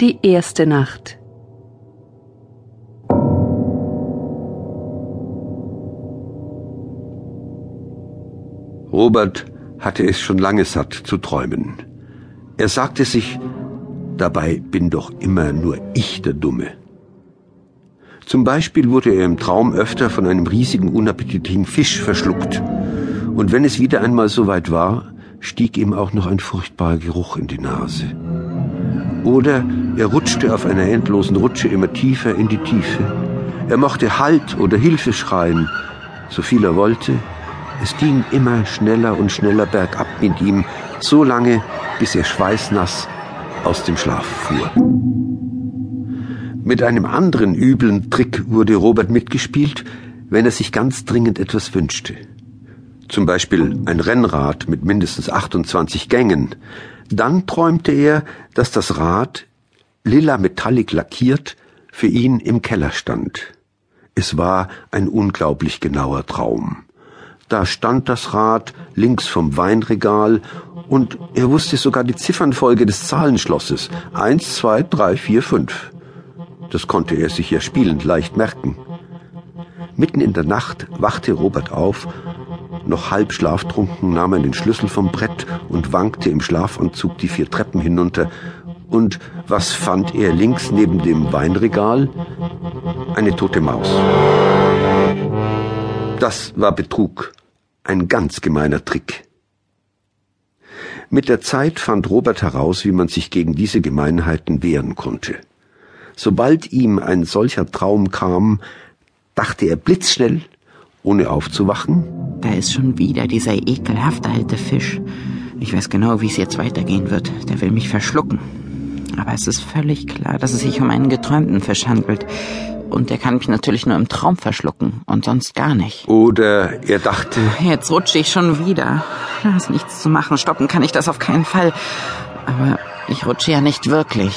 Die erste Nacht. Robert hatte es schon lange satt zu träumen. Er sagte sich, dabei bin doch immer nur ich der Dumme. Zum Beispiel wurde er im Traum öfter von einem riesigen, unappetitlichen Fisch verschluckt. Und wenn es wieder einmal soweit war, stieg ihm auch noch ein furchtbarer Geruch in die Nase. Oder er rutschte auf einer endlosen Rutsche immer tiefer in die Tiefe. Er mochte Halt oder Hilfe schreien, so viel er wollte. Es ging immer schneller und schneller bergab mit ihm, so lange, bis er schweißnass aus dem Schlaf fuhr. Mit einem anderen üblen Trick wurde Robert mitgespielt, wenn er sich ganz dringend etwas wünschte. Zum Beispiel ein Rennrad mit mindestens 28 Gängen, dann träumte er, dass das Rad, lila metallic lackiert, für ihn im Keller stand. Es war ein unglaublich genauer Traum. Da stand das Rad links vom Weinregal und er wusste sogar die Ziffernfolge des Zahlenschlosses. Eins, zwei, drei, vier, fünf. Das konnte er sich ja spielend leicht merken. Mitten in der Nacht wachte Robert auf noch halb schlaftrunken nahm er den Schlüssel vom Brett und wankte im Schlafanzug die vier Treppen hinunter. Und was fand er links neben dem Weinregal? Eine tote Maus. Das war Betrug. Ein ganz gemeiner Trick. Mit der Zeit fand Robert heraus, wie man sich gegen diese Gemeinheiten wehren konnte. Sobald ihm ein solcher Traum kam, dachte er blitzschnell, ohne aufzuwachen, da ist schon wieder dieser ekelhafte alte Fisch. Ich weiß genau, wie es jetzt weitergehen wird. Der will mich verschlucken. Aber es ist völlig klar, dass es sich um einen geträumten Fisch handelt. Und der kann mich natürlich nur im Traum verschlucken und sonst gar nicht. Oder er dachte. Jetzt rutsche ich schon wieder. Da ist nichts zu machen. Stoppen kann ich das auf keinen Fall. Aber ich rutsche ja nicht wirklich.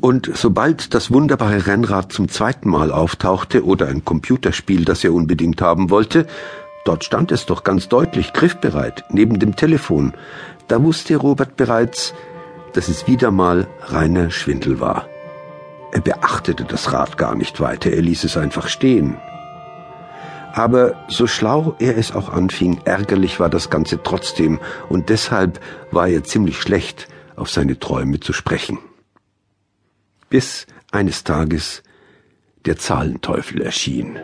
Und sobald das wunderbare Rennrad zum zweiten Mal auftauchte oder ein Computerspiel, das er unbedingt haben wollte, dort stand es doch ganz deutlich, griffbereit, neben dem Telefon, da wusste Robert bereits, dass es wieder mal reiner Schwindel war. Er beachtete das Rad gar nicht weiter, er ließ es einfach stehen. Aber so schlau er es auch anfing, ärgerlich war das Ganze trotzdem, und deshalb war er ziemlich schlecht, auf seine Träume zu sprechen bis eines Tages der Zahlenteufel erschien.